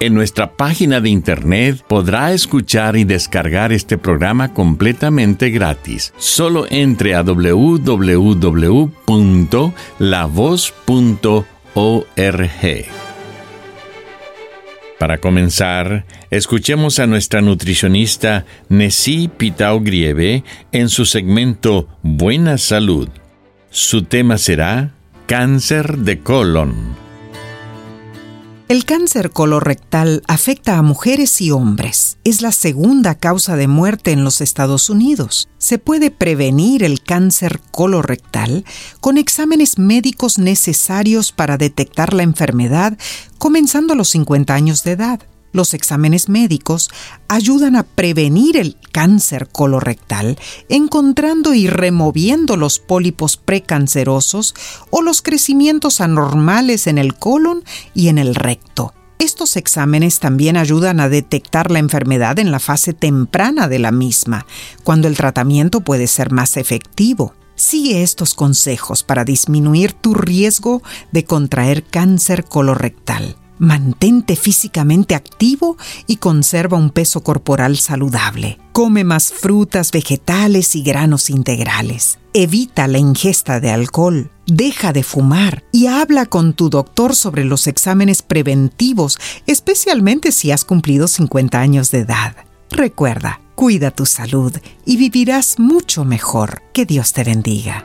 En nuestra página de internet podrá escuchar y descargar este programa completamente gratis. Solo entre a www.lavoz.org. Para comenzar, escuchemos a nuestra nutricionista Nessie Pitao Grieve en su segmento Buena Salud. Su tema será Cáncer de colon. El cáncer colorectal afecta a mujeres y hombres. Es la segunda causa de muerte en los Estados Unidos. Se puede prevenir el cáncer colorectal con exámenes médicos necesarios para detectar la enfermedad comenzando a los 50 años de edad. Los exámenes médicos ayudan a prevenir el cáncer colorectal, encontrando y removiendo los pólipos precancerosos o los crecimientos anormales en el colon y en el recto. Estos exámenes también ayudan a detectar la enfermedad en la fase temprana de la misma, cuando el tratamiento puede ser más efectivo. Sigue estos consejos para disminuir tu riesgo de contraer cáncer colorectal. Mantente físicamente activo y conserva un peso corporal saludable. Come más frutas, vegetales y granos integrales. Evita la ingesta de alcohol. Deja de fumar y habla con tu doctor sobre los exámenes preventivos, especialmente si has cumplido 50 años de edad. Recuerda, cuida tu salud y vivirás mucho mejor. Que Dios te bendiga.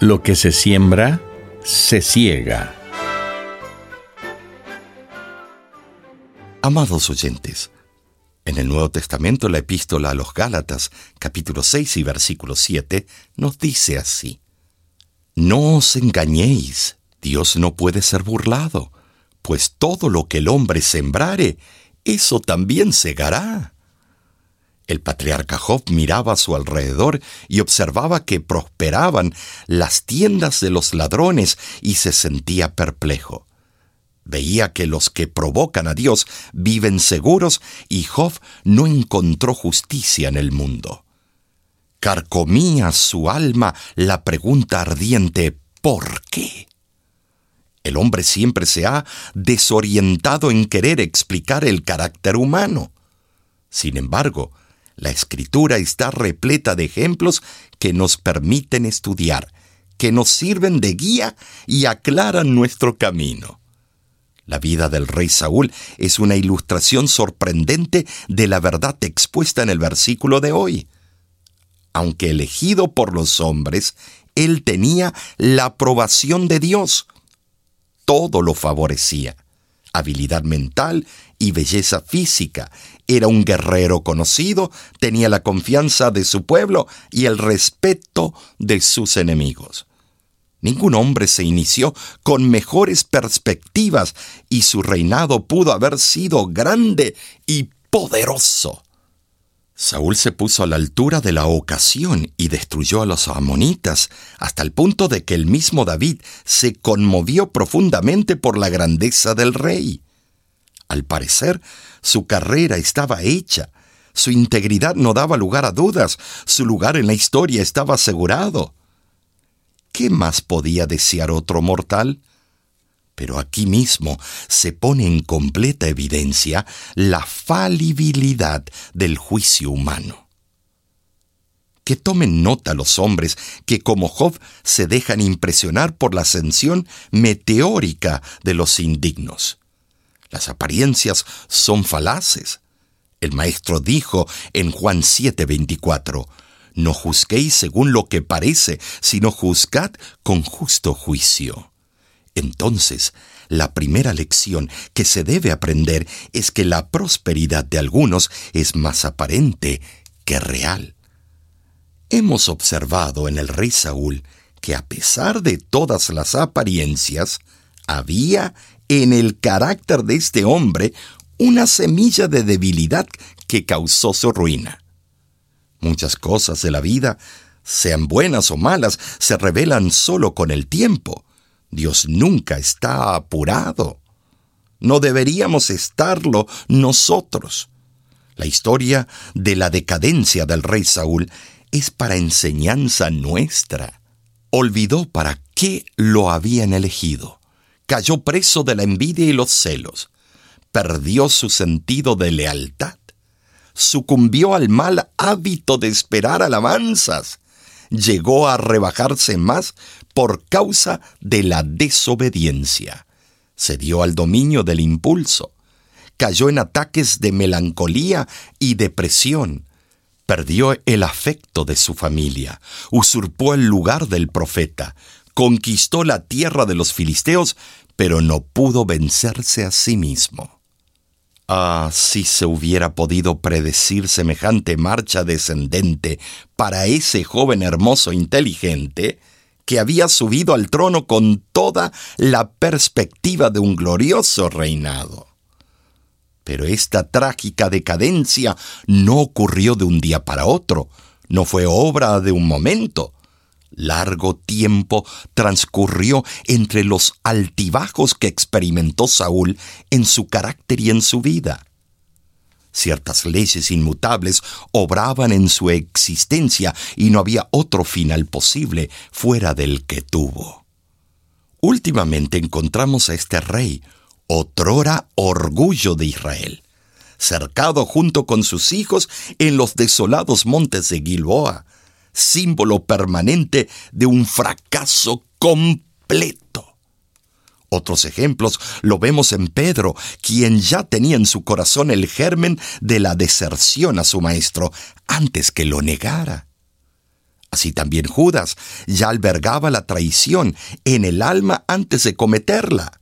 Lo que se siembra, se ciega. Amados oyentes, en el Nuevo Testamento la epístola a los Gálatas, capítulo 6 y versículo 7, nos dice así, No os engañéis, Dios no puede ser burlado pues todo lo que el hombre sembrare, eso también segará. El patriarca Job miraba a su alrededor y observaba que prosperaban las tiendas de los ladrones y se sentía perplejo. Veía que los que provocan a Dios viven seguros y Job no encontró justicia en el mundo. Carcomía su alma la pregunta ardiente ¿por qué? El hombre siempre se ha desorientado en querer explicar el carácter humano. Sin embargo, la escritura está repleta de ejemplos que nos permiten estudiar, que nos sirven de guía y aclaran nuestro camino. La vida del rey Saúl es una ilustración sorprendente de la verdad expuesta en el versículo de hoy. Aunque elegido por los hombres, él tenía la aprobación de Dios, todo lo favorecía. Habilidad mental y belleza física. Era un guerrero conocido, tenía la confianza de su pueblo y el respeto de sus enemigos. Ningún hombre se inició con mejores perspectivas y su reinado pudo haber sido grande y poderoso. Saúl se puso a la altura de la ocasión y destruyó a los amonitas, hasta el punto de que el mismo David se conmovió profundamente por la grandeza del rey. Al parecer, su carrera estaba hecha. Su integridad no daba lugar a dudas. Su lugar en la historia estaba asegurado. ¿Qué más podía desear otro mortal? Pero aquí mismo se pone en completa evidencia la falibilidad del juicio humano. Que tomen nota los hombres que como Job se dejan impresionar por la ascensión meteórica de los indignos. Las apariencias son falaces. El maestro dijo en Juan 7:24, No juzguéis según lo que parece, sino juzgad con justo juicio. Entonces, la primera lección que se debe aprender es que la prosperidad de algunos es más aparente que real. Hemos observado en el rey Saúl que a pesar de todas las apariencias, había en el carácter de este hombre una semilla de debilidad que causó su ruina. Muchas cosas de la vida, sean buenas o malas, se revelan solo con el tiempo. Dios nunca está apurado. No deberíamos estarlo nosotros. La historia de la decadencia del rey Saúl es para enseñanza nuestra. Olvidó para qué lo habían elegido. Cayó preso de la envidia y los celos. Perdió su sentido de lealtad. Sucumbió al mal hábito de esperar alabanzas llegó a rebajarse más por causa de la desobediencia. Se dio al dominio del impulso. Cayó en ataques de melancolía y depresión. Perdió el afecto de su familia. Usurpó el lugar del profeta. Conquistó la tierra de los filisteos, pero no pudo vencerse a sí mismo. Ah, si se hubiera podido predecir semejante marcha descendente para ese joven hermoso inteligente, que había subido al trono con toda la perspectiva de un glorioso reinado. Pero esta trágica decadencia no ocurrió de un día para otro, no fue obra de un momento, Largo tiempo transcurrió entre los altibajos que experimentó Saúl en su carácter y en su vida. Ciertas leyes inmutables obraban en su existencia y no había otro final posible fuera del que tuvo. Últimamente encontramos a este rey, otrora orgullo de Israel, cercado junto con sus hijos en los desolados montes de Gilboa, símbolo permanente de un fracaso completo. Otros ejemplos lo vemos en Pedro, quien ya tenía en su corazón el germen de la deserción a su maestro antes que lo negara. Así también Judas ya albergaba la traición en el alma antes de cometerla.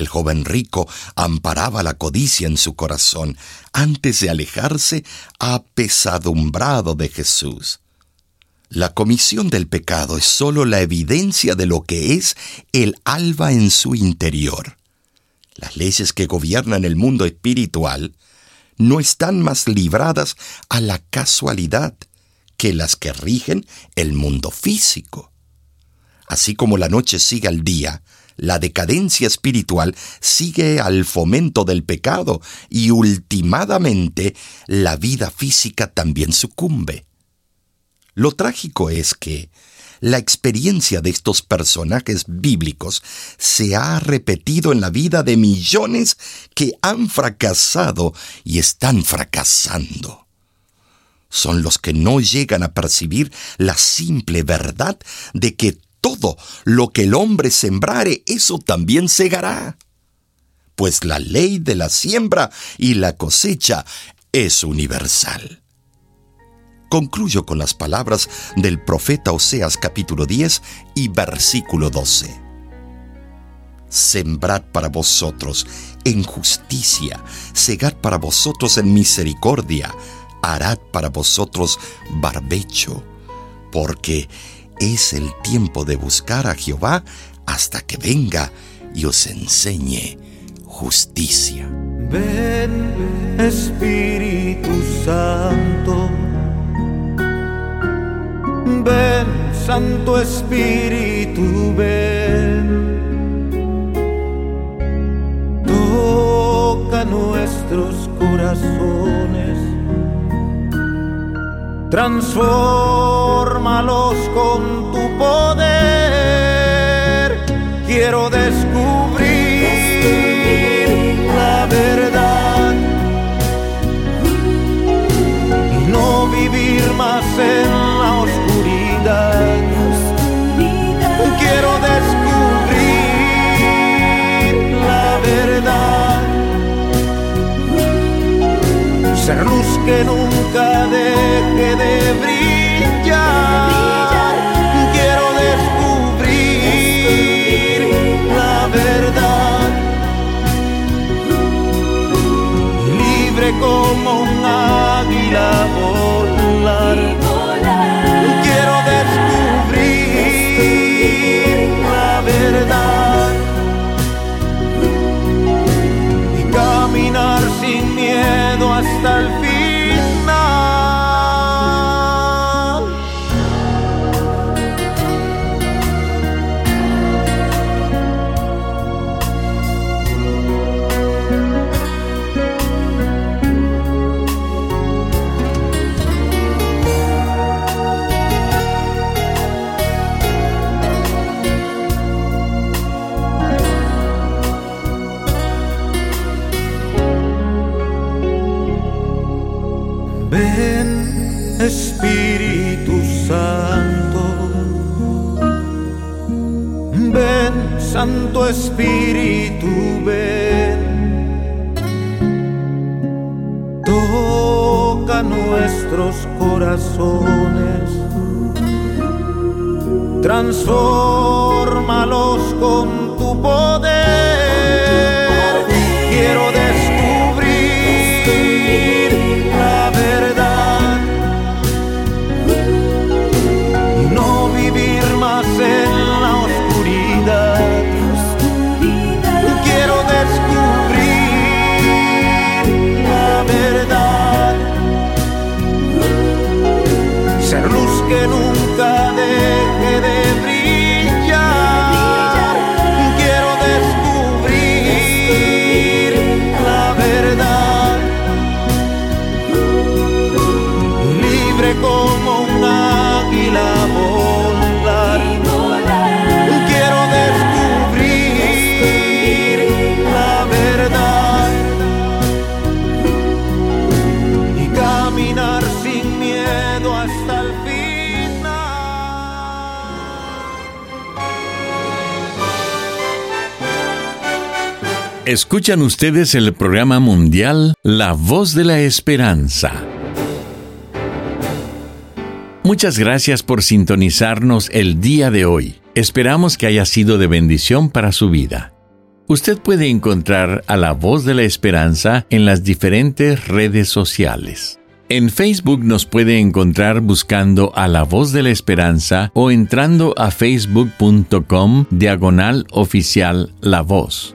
El joven rico amparaba la codicia en su corazón antes de alejarse apesadumbrado de Jesús. La comisión del pecado es sólo la evidencia de lo que es el alba en su interior. Las leyes que gobiernan el mundo espiritual no están más libradas a la casualidad que las que rigen el mundo físico. Así como la noche sigue al día, la decadencia espiritual sigue al fomento del pecado y ultimadamente la vida física también sucumbe. Lo trágico es que la experiencia de estos personajes bíblicos se ha repetido en la vida de millones que han fracasado y están fracasando. Son los que no llegan a percibir la simple verdad de que todo lo que el hombre sembrare, eso también segará. Pues la ley de la siembra y la cosecha es universal. Concluyo con las palabras del profeta Oseas capítulo 10 y versículo 12. Sembrad para vosotros en justicia, segad para vosotros en misericordia, harad para vosotros barbecho, porque es el tiempo de buscar a Jehová hasta que venga y os enseñe justicia. Ven, Espíritu Santo. Ven, Santo Espíritu, ven. Todo nuestros corazones, transfórmalos con tu poder. Quiero descubrir la verdad y no vivir más en la oscuridad. Quiero descubrir la verdad ser luz que nunca Santo Espíritu, ven. Toca nuestros corazones, transfórmalos con tu poder. Escuchan ustedes el programa mundial La Voz de la Esperanza. Muchas gracias por sintonizarnos el día de hoy. Esperamos que haya sido de bendición para su vida. Usted puede encontrar a La Voz de la Esperanza en las diferentes redes sociales. En Facebook nos puede encontrar buscando a La Voz de la Esperanza o entrando a facebook.com diagonal oficial La Voz.